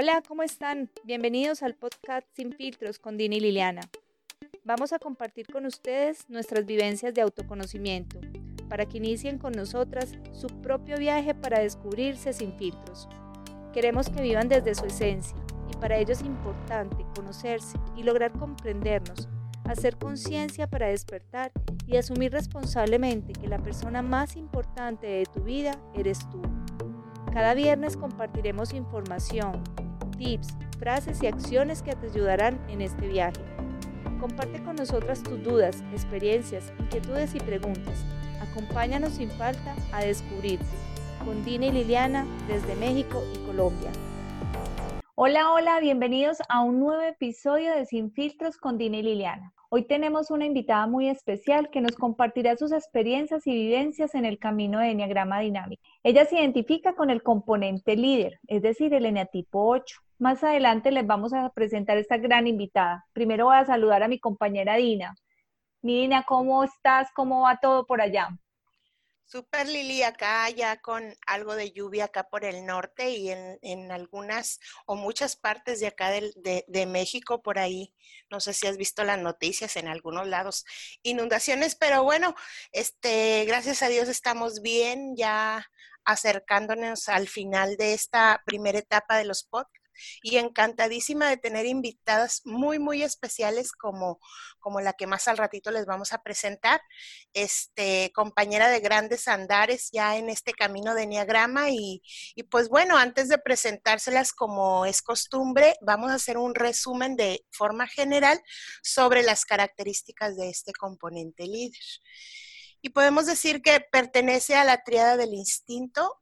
Hola, ¿cómo están? Bienvenidos al podcast Sin Filtros con Dini y Liliana. Vamos a compartir con ustedes nuestras vivencias de autoconocimiento para que inicien con nosotras su propio viaje para descubrirse sin filtros. Queremos que vivan desde su esencia y para ello es importante conocerse y lograr comprendernos, hacer conciencia para despertar y asumir responsablemente que la persona más importante de tu vida eres tú. Cada viernes compartiremos información, tips, frases y acciones que te ayudarán en este viaje. Comparte con nosotras tus dudas, experiencias, inquietudes y preguntas. Acompáñanos sin falta a descubrirte. Con Dina y Liliana desde México y Colombia. Hola, hola, bienvenidos a un nuevo episodio de Sin Filtros con Dina y Liliana. Hoy tenemos una invitada muy especial que nos compartirá sus experiencias y vivencias en el camino de Enneagrama Dinámico. Ella se identifica con el componente líder, es decir, el eneatipo 8. Más adelante les vamos a presentar esta gran invitada. Primero voy a saludar a mi compañera Dina. Dina, ¿cómo estás? ¿Cómo va todo por allá? Super Lili, acá ya con algo de lluvia acá por el norte y en, algunas o muchas partes de acá de, de, México por ahí. No sé si has visto las noticias en algunos lados. Inundaciones, pero bueno, este, gracias a Dios estamos bien ya acercándonos al final de esta primera etapa de los podcasts y encantadísima de tener invitadas muy, muy especiales como, como la que más al ratito les vamos a presentar, este, compañera de grandes andares ya en este camino de Enneagrama y, y pues bueno, antes de presentárselas como es costumbre, vamos a hacer un resumen de forma general sobre las características de este componente líder. Y podemos decir que pertenece a la triada del instinto,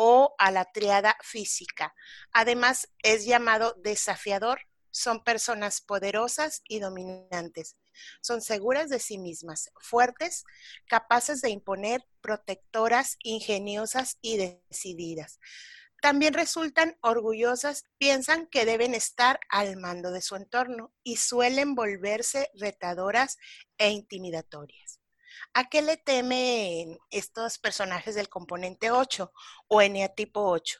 o a la triada física. Además, es llamado desafiador. Son personas poderosas y dominantes. Son seguras de sí mismas, fuertes, capaces de imponer, protectoras, ingeniosas y decididas. También resultan orgullosas, piensan que deben estar al mando de su entorno y suelen volverse retadoras e intimidatorias. ¿A qué le temen estos personajes del componente 8 o eneatipo 8?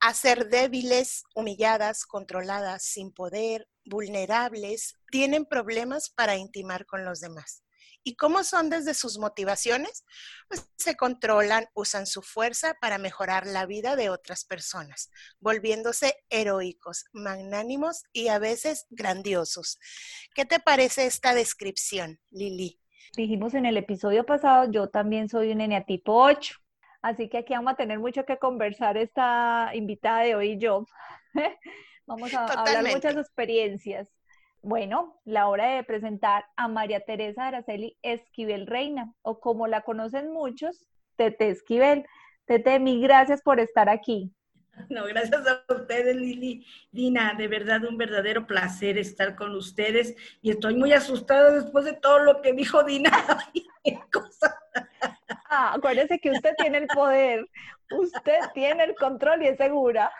A ser débiles, humilladas, controladas, sin poder, vulnerables, tienen problemas para intimar con los demás. ¿Y cómo son desde sus motivaciones? Pues se controlan, usan su fuerza para mejorar la vida de otras personas, volviéndose heroicos, magnánimos y a veces grandiosos. ¿Qué te parece esta descripción, Lili? Dijimos en el episodio pasado, yo también soy un eneatipo 8. Así que aquí vamos a tener mucho que conversar esta invitada de hoy y yo. vamos a hablar muchas experiencias. Bueno, la hora de presentar a María Teresa Araceli Esquivel Reina, o como la conocen muchos, Tete Esquivel. Tete, mil gracias por estar aquí. No, gracias a ustedes, Lili. Dina, de verdad un verdadero placer estar con ustedes y estoy muy asustada después de todo lo que dijo Dina. ah, acuérdese que usted tiene el poder, usted tiene el control y es segura.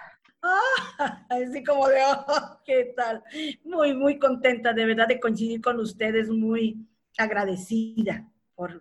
Ah, así como de, oh, ¿qué tal? Muy, muy contenta de verdad de coincidir con ustedes, muy agradecida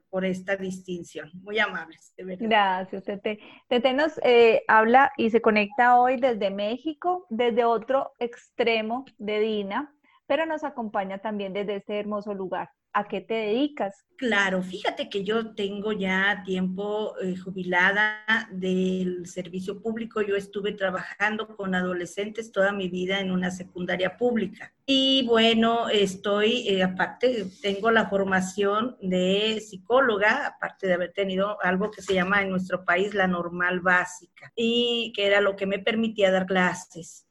por, esta distinción. Muy amables, de verdad. Gracias, Tete. Tete nos eh, habla y se conecta hoy desde México, desde otro extremo de Dina, pero nos acompaña también desde este hermoso lugar. ¿A qué te dedicas? Claro, fíjate que yo tengo ya tiempo eh, jubilada del servicio público. Yo estuve trabajando con adolescentes toda mi vida en una secundaria pública. Y bueno, estoy, eh, aparte, tengo la formación de psicóloga, aparte de haber tenido algo que se llama en nuestro país la normal básica, y que era lo que me permitía dar clases.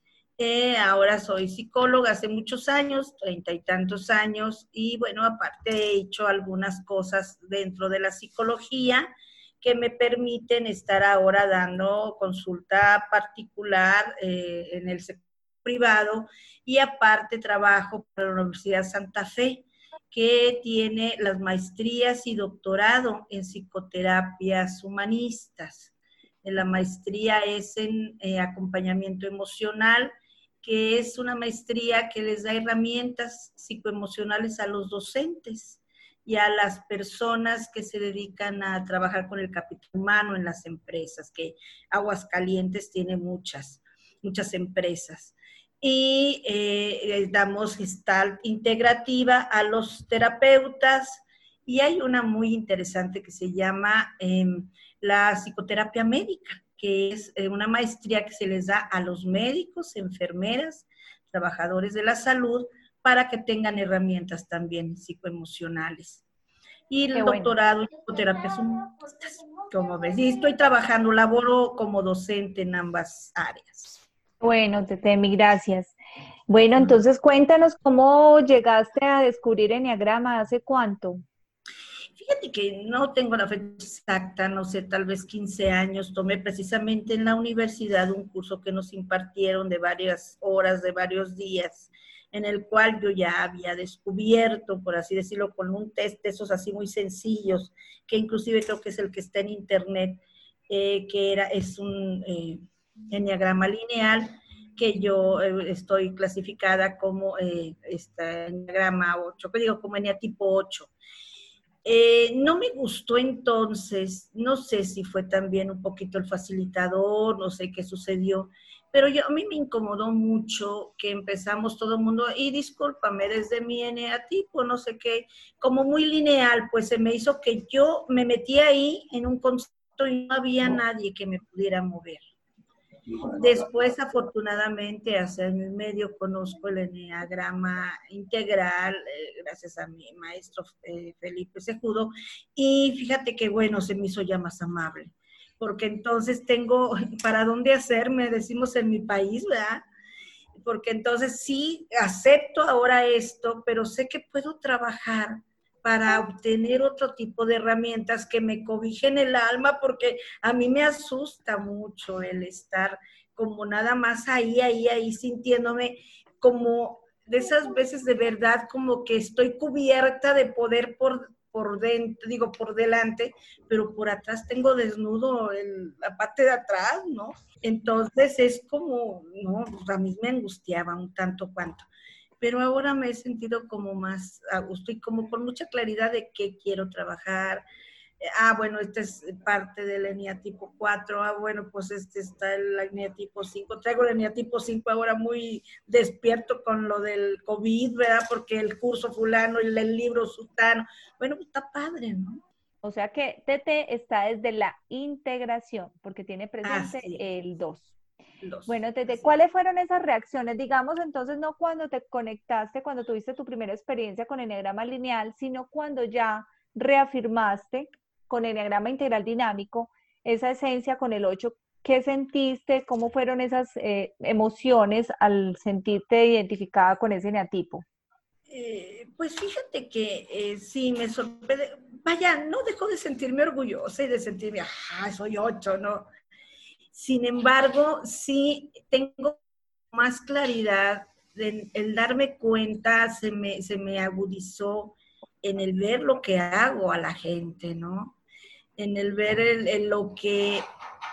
Ahora soy psicóloga hace muchos años, treinta y tantos años, y bueno, aparte he hecho algunas cosas dentro de la psicología que me permiten estar ahora dando consulta particular eh, en el sector privado y aparte trabajo para la Universidad Santa Fe que tiene las maestrías y doctorado en psicoterapias humanistas. La maestría es en eh, acompañamiento emocional que es una maestría que les da herramientas psicoemocionales a los docentes y a las personas que se dedican a trabajar con el capital humano en las empresas, que Aguascalientes tiene muchas. muchas empresas. Y eh, damos gestalt integrativa a los terapeutas y hay una muy interesante que se llama em, la psicoterapia médica, que es eh, una maestría que se les da a los médicos, enfermeras, trabajadores de la salud, para que tengan herramientas también psicoemocionales. Y el doctorado en psicoterapia como ves. Y estoy trabajando, laboro como docente en ambas áreas. Bueno, Tetemi, gracias. Bueno, entonces cuéntanos cómo llegaste a descubrir Enneagrama, ¿hace cuánto? Fíjate que no tengo la fecha exacta, no sé, tal vez 15 años. Tomé precisamente en la universidad un curso que nos impartieron de varias horas, de varios días, en el cual yo ya había descubierto, por así decirlo, con un test de esos así muy sencillos, que inclusive creo que es el que está en internet, eh, que era, es un eh, enneagrama lineal, que yo eh, estoy clasificada como eh, enneagrama 8, que digo como eneatipo 8. Eh, no me gustó entonces, no sé si fue también un poquito el facilitador, no sé qué sucedió, pero yo, a mí me incomodó mucho que empezamos todo el mundo, y discúlpame, desde mi tipo, no sé qué, como muy lineal, pues se me hizo que yo me metí ahí en un concepto y no había nadie que me pudiera mover. Después, afortunadamente, hace año y medio conozco el eneagrama integral, eh, gracias a mi maestro eh, Felipe Sejudo, y fíjate que bueno, se me hizo ya más amable, porque entonces tengo para dónde hacerme, decimos en mi país, ¿verdad? Porque entonces sí acepto ahora esto, pero sé que puedo trabajar para obtener otro tipo de herramientas que me cobijen el alma, porque a mí me asusta mucho el estar como nada más ahí, ahí, ahí, sintiéndome como de esas veces de verdad como que estoy cubierta de poder por, por dentro, digo por delante, pero por atrás tengo desnudo la parte de atrás, ¿no? Entonces es como, no, a mí me angustiaba un tanto cuanto pero ahora me he sentido como más a gusto y como con mucha claridad de qué quiero trabajar. Ah, bueno, esta es parte del ENIA tipo 4. Ah, bueno, pues este está el ENIA tipo 5. Traigo el ENIA tipo 5 ahora muy despierto con lo del COVID, ¿verdad? Porque el curso fulano y el libro sultano. Bueno, pues está padre, ¿no? O sea que TT está desde la integración, porque tiene presente el 2. Bueno, Tete, ¿cuáles fueron esas reacciones? Digamos, entonces, no cuando te conectaste, cuando tuviste tu primera experiencia con Enneagrama lineal, sino cuando ya reafirmaste con Enneagrama integral dinámico esa esencia con el 8. ¿Qué sentiste? ¿Cómo fueron esas eh, emociones al sentirte identificada con ese eneatipo? Eh, pues fíjate que eh, sí, me sorprende. Vaya, no dejo de sentirme orgullosa y de sentirme, ah, soy 8, ¿no? Sin embargo, sí tengo más claridad, en, el darme cuenta se me, se me agudizó en el ver lo que hago a la gente, ¿no? En el ver lo que,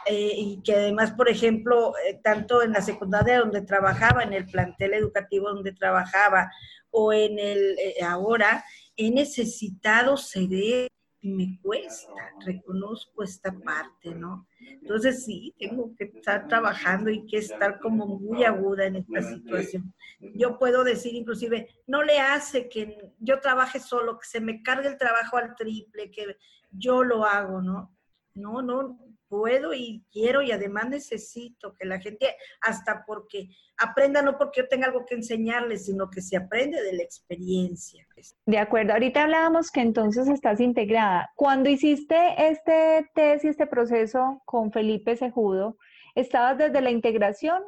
eh, y que además, por ejemplo, eh, tanto en la secundaria donde trabajaba, en el plantel educativo donde trabajaba, o en el eh, ahora, he necesitado ceder y me cuesta, reconozco esta parte, ¿no? Entonces sí, tengo que estar trabajando y que estar como muy aguda en esta situación. Yo puedo decir inclusive, no le hace que yo trabaje solo, que se me cargue el trabajo al triple, que yo lo hago, ¿no? No, no, puedo y quiero y además necesito que la gente, hasta porque aprenda, no porque yo tenga algo que enseñarles, sino que se aprende de la experiencia. De acuerdo, ahorita hablábamos que entonces estás integrada. Cuando hiciste este test y este proceso con Felipe Sejudo, ¿estabas desde la integración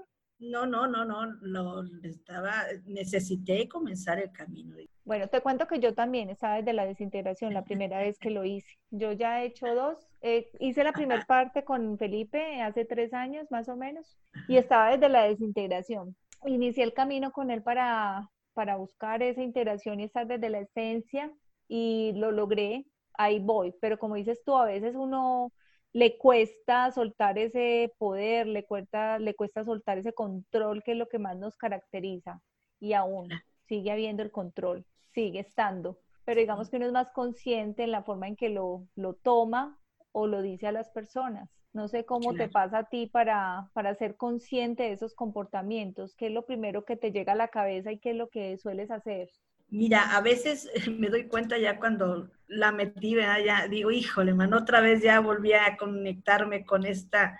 no, no, no, no, no, estaba, necesité comenzar el camino. Bueno, te cuento que yo también estaba desde la desintegración la primera vez que lo hice. Yo ya he hecho dos, eh, hice la primera parte con Felipe hace tres años más o menos y estaba desde la desintegración. Inicié el camino con él para, para buscar esa integración y estar desde la esencia y lo logré, ahí voy, pero como dices tú, a veces uno le cuesta soltar ese poder, le cuesta, le cuesta soltar ese control que es lo que más nos caracteriza. Y aún sigue habiendo el control, sigue estando. Pero digamos que uno es más consciente en la forma en que lo, lo toma o lo dice a las personas. No sé cómo te pasa a ti para, para ser consciente de esos comportamientos. ¿Qué es lo primero que te llega a la cabeza y qué es lo que sueles hacer? Mira, a veces me doy cuenta ya cuando la metí, ya digo, híjole, man, otra vez ya volví a conectarme con esta,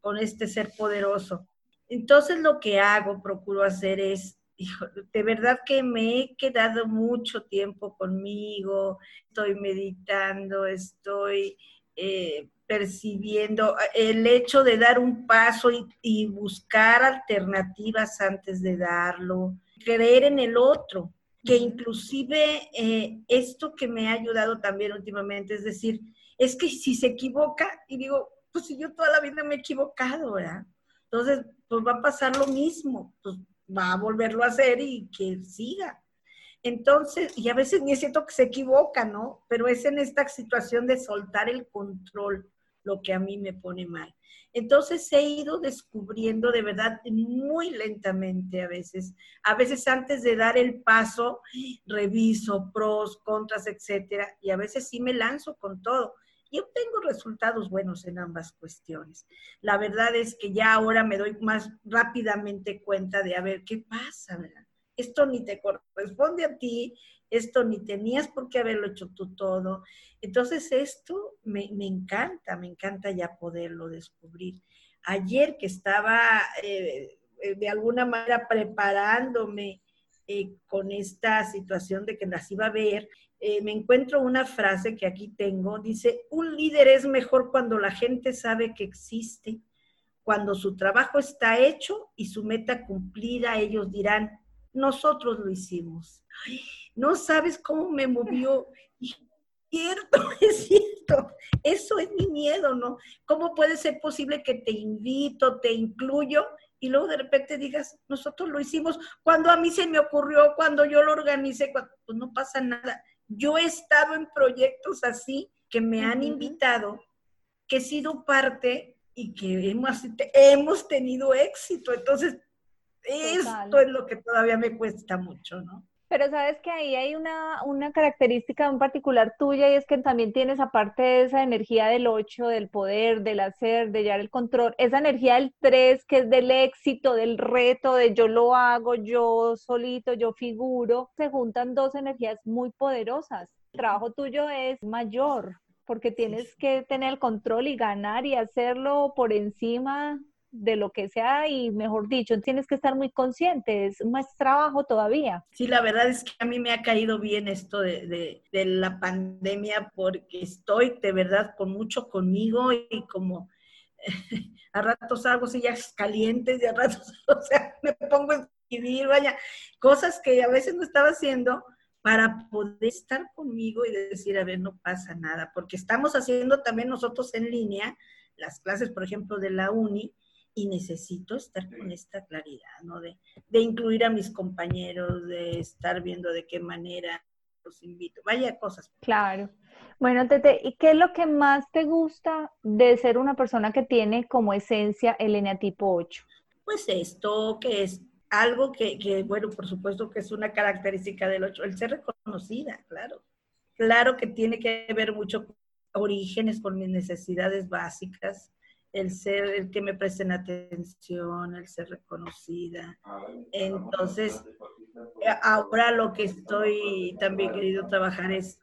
con este ser poderoso. Entonces lo que hago, procuro hacer es, de verdad que me he quedado mucho tiempo conmigo, estoy meditando, estoy eh, percibiendo el hecho de dar un paso y, buscar alternativas antes de darlo, creer en el otro, que inclusive eh, esto que me ha ayudado también últimamente, es decir, es que si se equivoca, y digo, pues si yo toda la vida me he equivocado, ¿verdad? Entonces, pues va a pasar lo mismo, pues va a volverlo a hacer y que siga. Entonces, y a veces ni siento que se equivoca, ¿no? Pero es en esta situación de soltar el control lo que a mí me pone mal. Entonces he ido descubriendo de verdad muy lentamente a veces. A veces antes de dar el paso, reviso pros, contras, etcétera, y a veces sí me lanzo con todo y obtengo resultados buenos en ambas cuestiones. La verdad es que ya ahora me doy más rápidamente cuenta de a ver qué pasa, ¿verdad? Esto ni te corresponde a ti, esto ni tenías por qué haberlo hecho tú todo. Entonces esto me, encanta, me encanta ya poderlo descubrir. Ayer que estaba eh, eh, de alguna manera preparándome eh, con esta situación de que las iba a ver, me encuentro una frase que aquí tengo, dice, un líder es mejor cuando la gente sabe que existe, cuando su trabajo está hecho y su meta cumplida, ellos dirán, nosotros lo hicimos. no sabes cómo me movió. Y cierto, es cierto. Eso es mi miedo, ¿no? ¿Cómo puede ser posible que te invito, te incluyo y luego de repente digas, nosotros lo hicimos cuando a mí se me ocurrió, cuando yo lo organicé, pues no pasa nada. Yo he estado en proyectos así que me han invitado, que he sido parte y que hemos, hemos tenido éxito. Entonces, esto es lo que todavía me cuesta mucho, ¿no? Pero sabes que ahí hay una, una característica en particular tuya y es que también tienes, aparte de esa energía del 8, del poder, del hacer, de llevar el control, esa energía del 3 que es del éxito, del reto, de yo lo hago, yo solito, yo figuro, se juntan dos energías muy poderosas. El trabajo tuyo es mayor porque tienes que tener el control y ganar y hacerlo por encima de lo que sea y mejor dicho, tienes que estar muy consciente, es más trabajo todavía. Sí, la verdad es que a mí me ha caído bien esto de, la pandemia porque estoy de verdad con mucho conmigo y como a ratos hago sillas calientes y a ratos, o sea, me pongo a escribir, vaya, cosas que a veces no estaba haciendo para poder estar conmigo y decir, a ver, no pasa nada, porque estamos haciendo también nosotros en línea las clases, por ejemplo, de la uni, y necesito estar con esta claridad, ¿no? De, de, incluir a mis compañeros, de estar viendo de qué manera los invito. Vaya cosas. Claro. Bueno, Tete, ¿y qué es lo que más te gusta de ser una persona que tiene como esencia el eneatipo 8? Pues esto, que es algo que, que, bueno, por supuesto que es una característica del 8, el ser reconocida, claro. Claro que tiene que ver mucho con orígenes, con mis necesidades básicas, el ser, el que me presten atención, el ser reconocida. Entonces, ahora lo que estoy también querido trabajar es,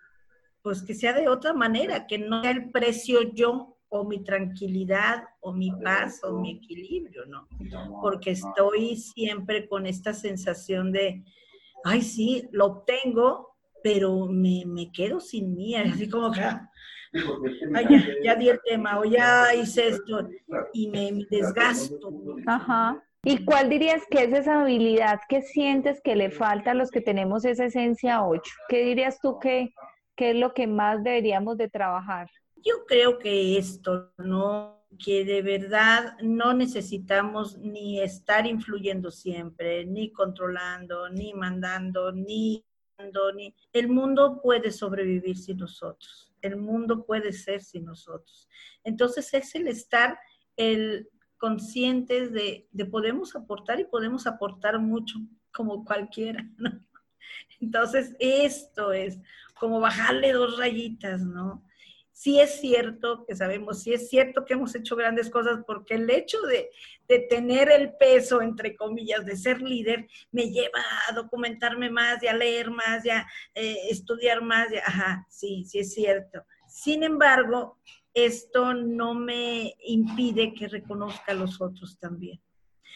pues que sea de otra manera, que no sea el precio yo o mi tranquilidad o mi paz o mi equilibrio, ¿no? Porque estoy siempre con esta sensación de, ay, sí, lo obtengo, pero me, me quedo sin mí, así como que ya, di el tema o ya hice esto y me, desgasto. Ajá. ¿Y cuál dirías que es esa habilidad que sientes que le falta a los que tenemos esa esencia 8? ¿Qué dirías tú que, que es lo que más deberíamos de trabajar? Yo creo que esto, ¿no? que de verdad no necesitamos ni estar influyendo siempre, ni controlando, ni mandando, ni... ni... El mundo puede sobrevivir sin nosotros el mundo puede ser sin nosotros. Entonces es el estar el conscientes de, de podemos aportar y podemos aportar mucho como cualquiera, ¿no? Entonces esto es como bajarle dos rayitas, ¿no? Sí es cierto que sabemos, sí es cierto que hemos hecho grandes cosas porque el hecho de, tener el peso, entre comillas, de ser líder, me lleva a documentarme más, y a leer más, y a eh, estudiar más, ajá, sí, sí es cierto. Sin embargo, esto no me impide que reconozca a los otros también.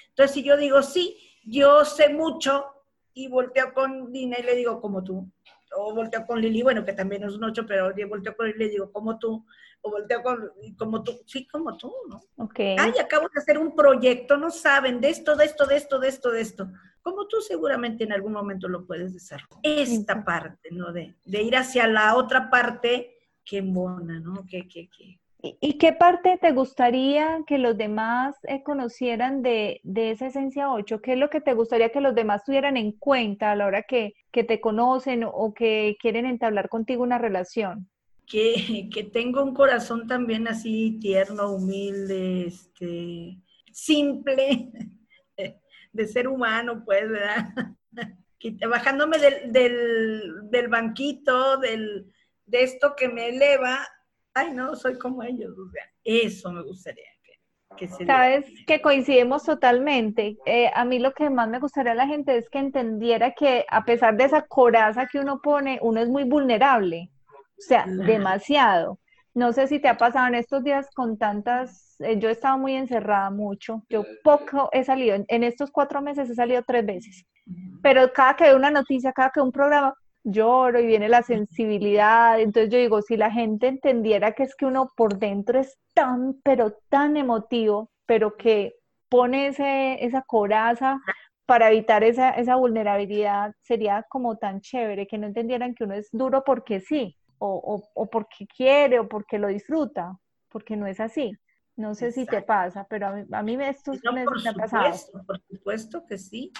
Entonces, si yo digo, sí, yo sé mucho y volteo con Dina y le digo, como tú, o volteo con Lili, bueno, que también es un ocho, pero yo volteo con Lili y le digo, como tú, o volteo con, como tú, sí, como tú, ¿no? Ok. Ay, acabo de hacer un proyecto, no saben, de esto, de esto, de esto, de esto, de esto. Como tú seguramente en algún momento lo puedes desarrollar. Esta parte, ¿no? De, de ir hacia la otra parte que embona, ¿no? Que, que, que, ¿Y qué parte te gustaría que los demás eh, conocieran de, esa esencia 8? ¿Qué es lo que te gustaría que los demás tuvieran en cuenta a la hora que, te conocen o que quieren entablar contigo una relación? Que, que, tengo un corazón también así tierno, humilde, este, simple, de ser humano, pues, ¿verdad? Bajándome del, del, del banquito, del, de esto que me eleva ay, no, soy como ellos. eso me gustaría que, se Sabes que coincidimos totalmente. Eh, a mí lo que más me gustaría a la gente es que entendiera que a pesar de esa coraza que uno pone, uno es muy vulnerable. O sea, demasiado. No sé si te ha pasado en estos días con tantas, eh, yo he estado muy encerrada mucho, yo poco he salido, en, estos cuatro meses he salido tres veces, pero cada que veo una noticia, cada que veo un programa, lloro y viene la sensibilidad. Entonces yo digo, si la gente entendiera que es que uno por dentro es tan, pero tan emotivo, pero que pone ese, esa coraza para evitar esa, esa vulnerabilidad, sería como tan chévere que no entendieran que uno es duro porque sí, o, o, porque quiere, o porque lo disfruta, porque no es así. No sé si te pasa, pero a mí, a mí esto me, ha pasado. Por supuesto que sí.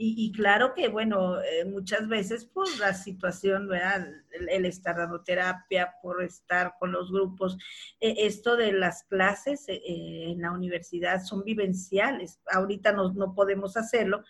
Y, claro que, bueno, eh, muchas veces por la situación, ¿verdad? El, estar dando terapia, por estar con los grupos, eh, esto de las clases eh, en la universidad son vivenciales. Ahorita no, no podemos hacerlo,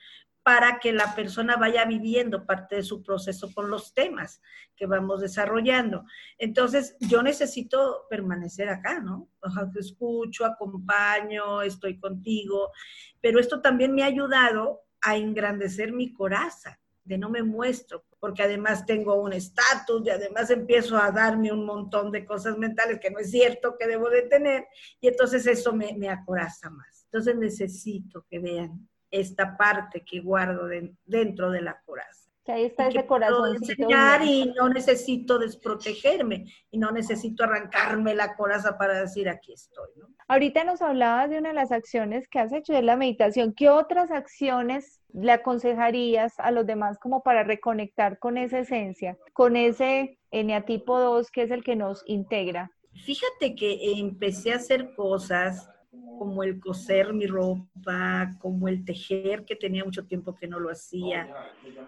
para que la persona vaya viviendo parte de su proceso con los temas que vamos desarrollando. Entonces, yo necesito permanecer acá, ¿no? te escucho, acompaño, estoy contigo, pero esto también me ha ayudado a engrandecer mi coraza, de no me muestro, porque además tengo un estatus y además empiezo a darme un montón de cosas mentales que no es cierto que debo de tener, y entonces eso me, me acoraza más. Entonces necesito que vean esta parte que guardo dentro de la coraza. Que ahí está ese corazón. enseñar y no necesito desprotegerme y no necesito arrancarme la coraza para decir aquí estoy. ¿no? Ahorita nos hablabas de una de las acciones que has hecho de la meditación. ¿Qué otras acciones le aconsejarías a los demás como para reconectar con esa esencia, con ese eneatipo 2 que es el que nos integra? Fíjate que empecé a hacer cosas como el coser mi ropa, como el tejer, que tenía mucho tiempo que no lo hacía.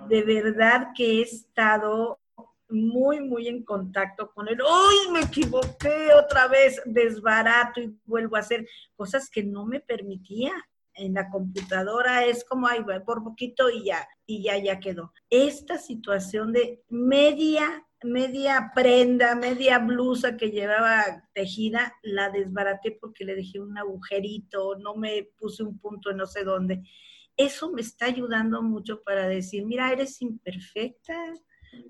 De verdad que he estado muy, muy en contacto con él. ¡Ay, me equivoqué otra vez! Desbarato y vuelvo a hacer cosas que no me permitía. En la computadora es como, ay, por poquito y ya, y ya, ya quedó. Esta situación de media media prenda, media blusa que llevaba tejida, la desbaraté porque le dejé un agujerito, no me puse un punto en no sé dónde. Eso me está ayudando mucho para decir, mira, eres imperfecta,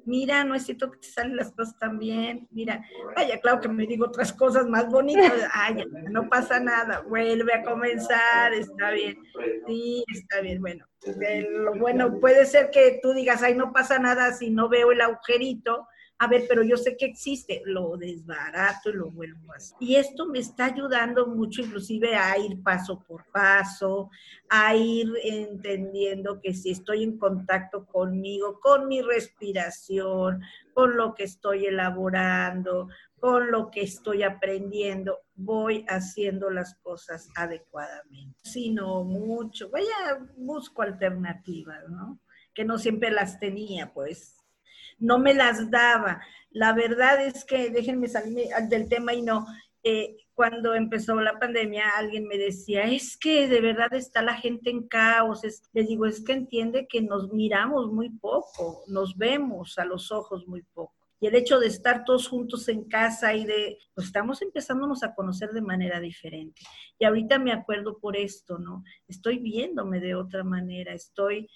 mira, no es cierto que te salen las cosas tan bien, mira, vaya, claro que me digo otras cosas más bonitas, ay, no pasa nada, vuelve a comenzar, está bien, sí, está bien, bueno, lo bueno, puede ser que tú digas, ay, no pasa nada si no veo el agujerito, a ver, pero yo sé que existe, lo desbarato y lo vuelvo a hacer. Y esto me está ayudando mucho inclusive a ir paso por paso, a ir entendiendo que si estoy en contacto conmigo, con mi respiración, con lo que estoy elaborando, con lo que estoy aprendiendo, voy haciendo las cosas adecuadamente. Sino mucho, vaya, busco alternativas, ¿no? Que no siempre las tenía, pues no me las daba. La verdad es que, déjenme salir del tema y no, eh, cuando empezó la pandemia, alguien me decía, es que de verdad está la gente en caos. les digo, es que entiende que nos miramos muy poco, nos vemos a los ojos muy poco. y el hecho de estar todos juntos en casa y de, pues estamos empezándonos a conocer de manera diferente. Y ahorita me acuerdo por esto, ¿no? Estoy viéndome de otra manera, estoy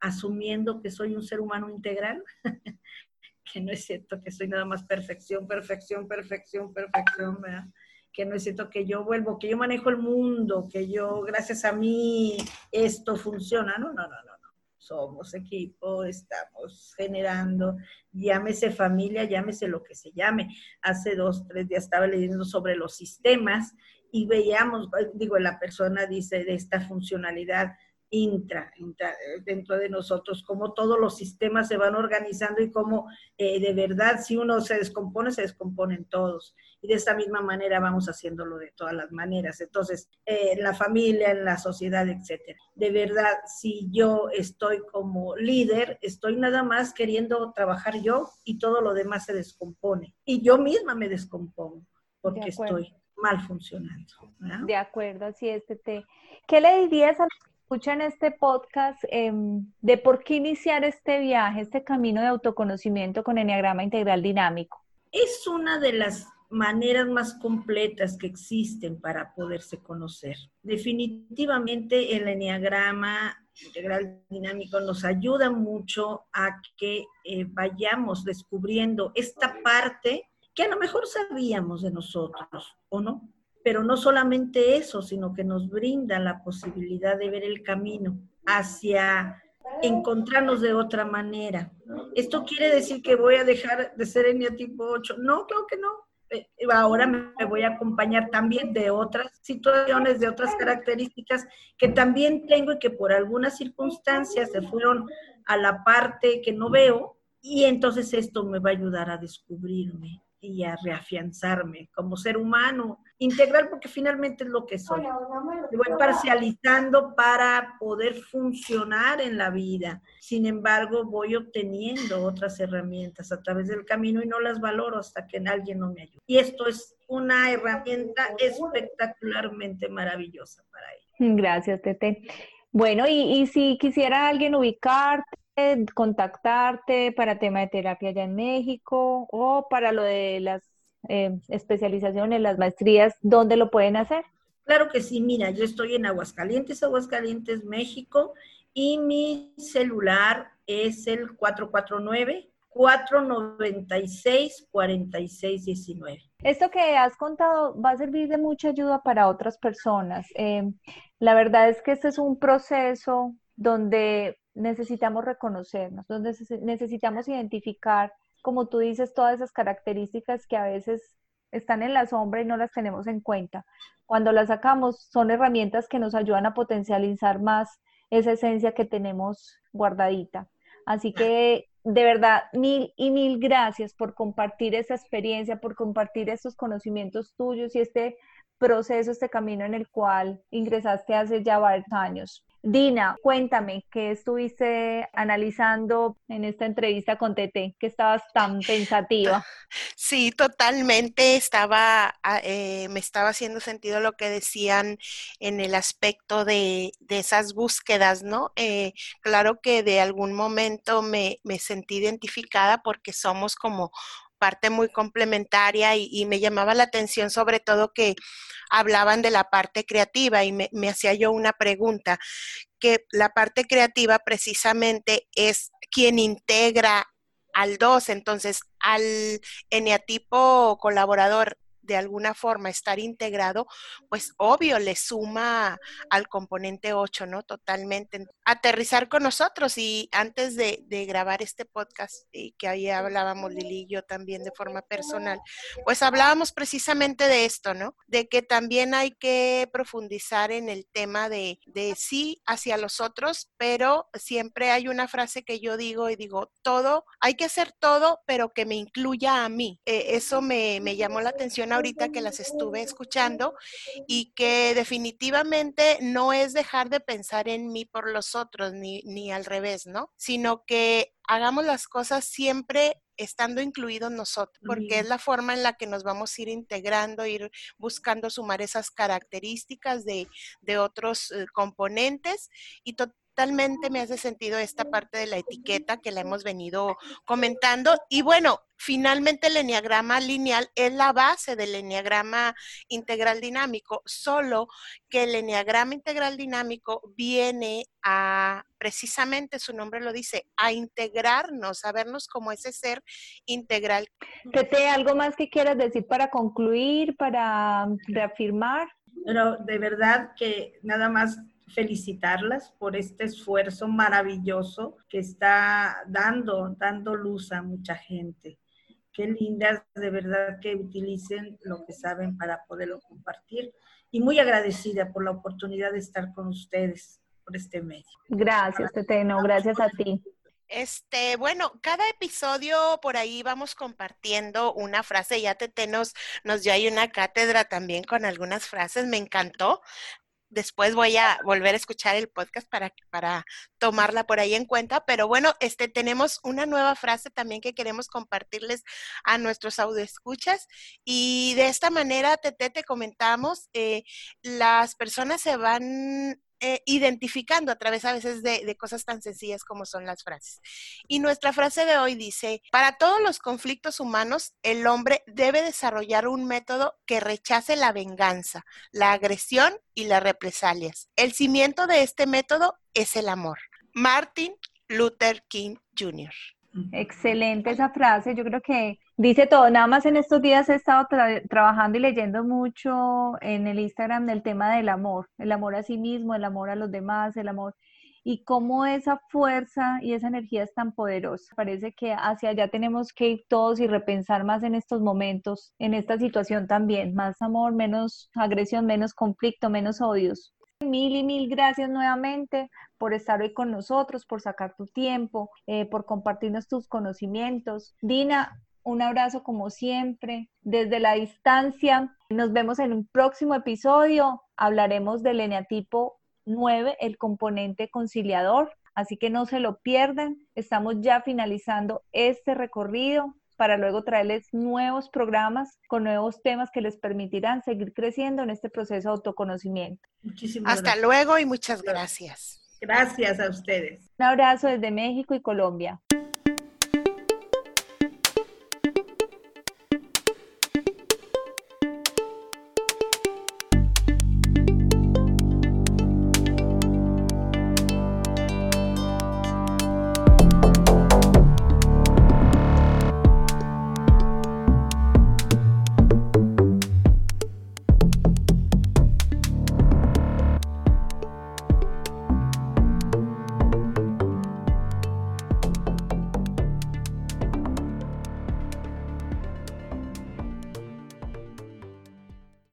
asumiendo que soy un ser humano integral, que no es cierto que soy nada más perfección, perfección, perfección, perfección, ¿verdad? que no es cierto que yo vuelvo, que yo manejo el mundo, que yo, gracias a mí, esto funciona. No, no, no, no, no. Somos equipo, estamos generando, llámese familia, llámese lo que se llame. Hace dos, tres días estaba leyendo sobre los sistemas y veíamos, digo, la persona dice de esta funcionalidad intra, eh, dentro de nosotros, cómo todos los sistemas se van organizando y cómo eh, de verdad si uno se descompone, se descomponen todos. Y de esta misma manera vamos haciéndolo de todas las maneras. Entonces, eh, en la familia, en la sociedad, etcétera. De verdad, si yo estoy como líder, estoy nada más queriendo trabajar yo y todo lo demás se descompone. Y yo misma me descompongo porque estoy mal funcionando. De acuerdo, así es, Tete. ¿Qué le dirías a escuchan este podcast em, de por qué iniciar este viaje, este camino de autoconocimiento con Enneagrama Integral Dinámico? Es una de las maneras más completas que existen para poderse conocer. Definitivamente el Enneagrama Integral Dinámico nos ayuda mucho a que eh, vayamos descubriendo esta parte que a lo mejor sabíamos de nosotros, ¿o no? Pero no solamente eso, sino que nos brinda la posibilidad de ver el camino hacia encontrarnos de otra manera. ¿Esto quiere decir que voy a dejar de ser etnia tipo 8? No, creo que no. Eh, ahora me voy a acompañar también de otras situaciones, de otras características que también tengo y que por algunas circunstancias se fueron a la parte que no veo y entonces esto me va a ayudar a descubrirme y a reafianzarme como ser humano, integral porque finalmente es lo que soy. Me voy parcializando para poder funcionar en la vida. Sin embargo, voy obteniendo otras herramientas a través del camino y no las valoro hasta que alguien no me ayude. Y esto es una herramienta espectacularmente maravillosa para ello. Gracias, Tete. Bueno, y, y si quisiera alguien ubicarte, contactarte para tema de terapia allá en México o para lo de las eh, especializaciones, las maestrías, ¿dónde lo pueden hacer? Claro que sí, mira, yo estoy en Aguascalientes, Aguascalientes, México, y mi celular es el 449-496-4619. Esto que has contado va a servir de mucha ayuda para otras personas. Eh, la verdad es que este es un proceso donde necesitamos reconocernos, necesitamos identificar, como tú dices, todas esas características que a veces están en la sombra y no las tenemos en cuenta. Cuando las sacamos, son herramientas que nos ayudan a potencializar más esa esencia que tenemos guardadita. Así que de verdad, mil y mil gracias por compartir esa experiencia, por compartir estos conocimientos tuyos y este proceso, este camino en el cual ingresaste hace ya varios años. Dina, cuéntame, ¿qué estuviste analizando en esta entrevista con Tete? que estabas tan pensativa? Sí, totalmente. Estaba, ah, eh, me estaba haciendo sentido lo que decían en el aspecto de, esas búsquedas, ¿no? Eh, claro que de algún momento me, me sentí identificada porque somos como parte muy complementaria y, me llamaba la atención sobre todo que hablaban de la parte creativa y me, hacía yo una pregunta, que la parte creativa precisamente es quien integra al dos, entonces al eneatipo colaborador de alguna forma estar integrado, pues obvio le suma al componente 8, ¿no? Totalmente. Aterrizar con nosotros y antes de, grabar este podcast y que ahí hablábamos Lili y yo también de forma personal, pues hablábamos precisamente de esto, ¿no? De que también hay que profundizar en el tema de, de sí hacia los otros, pero siempre hay una frase que yo digo y digo, todo, hay que hacer todo, pero que me incluya a mí. Eh, eso me, me llamó la atención ahorita que las estuve escuchando y que definitivamente no es dejar de pensar en mí por los otros, ni, ni al revés, ¿no? Sino que hagamos las cosas siempre estando incluidos nosotros, porque es la forma en la que nos vamos a ir integrando, ir buscando sumar esas características de, de otros eh, componentes y totalmente me hace sentido esta parte de la etiqueta que la hemos venido comentando. Y bueno, finalmente el enneagrama lineal es la base del enneagrama integral dinámico, solo que el enneagrama integral dinámico viene a, precisamente su nombre lo dice, a integrarnos, a vernos como ese ser integral. Tete, ¿algo más que quieras decir para concluir, para reafirmar? Pero de verdad que nada más felicitarlas por este esfuerzo maravilloso que está dando, dando luz a mucha gente. Qué lindas, de verdad que utilicen lo que saben para poderlo compartir. Y muy agradecida por la oportunidad de estar con ustedes por este medio. Gracias, Teteno, gracias a ti. Este, bueno, cada episodio por ahí vamos compartiendo una frase. Ya Tete nos, nos dio ahí una cátedra también con algunas frases. Me encantó. Después voy a volver a escuchar el podcast para, para tomarla por ahí en cuenta. Pero bueno, este, tenemos una nueva frase también que queremos compartirles a nuestros escuchas Y de esta manera, Tete, te comentamos, eh, las personas se van eh, identificando a través a veces de, cosas tan sencillas como son las frases. Y nuestra frase de hoy dice, para todos los conflictos humanos, el hombre debe desarrollar un método que rechace la venganza, la agresión y las represalias. El cimiento de este método es el amor. Martin Luther King Jr. Excelente esa frase. Yo creo que dice todo. Nada más en estos días he estado trabajando y leyendo mucho en el Instagram del tema del amor, el amor a sí mismo, el amor a los demás, el amor y cómo esa fuerza y esa energía es tan poderosa. Parece que hacia allá tenemos que ir todos y repensar más en estos momentos, en esta situación también. Más amor, menos agresión, menos conflicto, menos odios. Mil y mil gracias nuevamente por estar hoy con nosotros, por sacar tu tiempo, eh, por compartirnos tus conocimientos. Dina, un abrazo como siempre desde la distancia. Nos vemos en un próximo episodio. Hablaremos del eneatipo 9, el componente conciliador. Así que no se lo pierdan. Estamos ya finalizando este recorrido para luego traerles nuevos programas con nuevos temas que les permitirán seguir creciendo en este proceso de autoconocimiento. Muchísimas Hasta luego y muchas gracias. Gracias a ustedes. Un abrazo desde México y Colombia.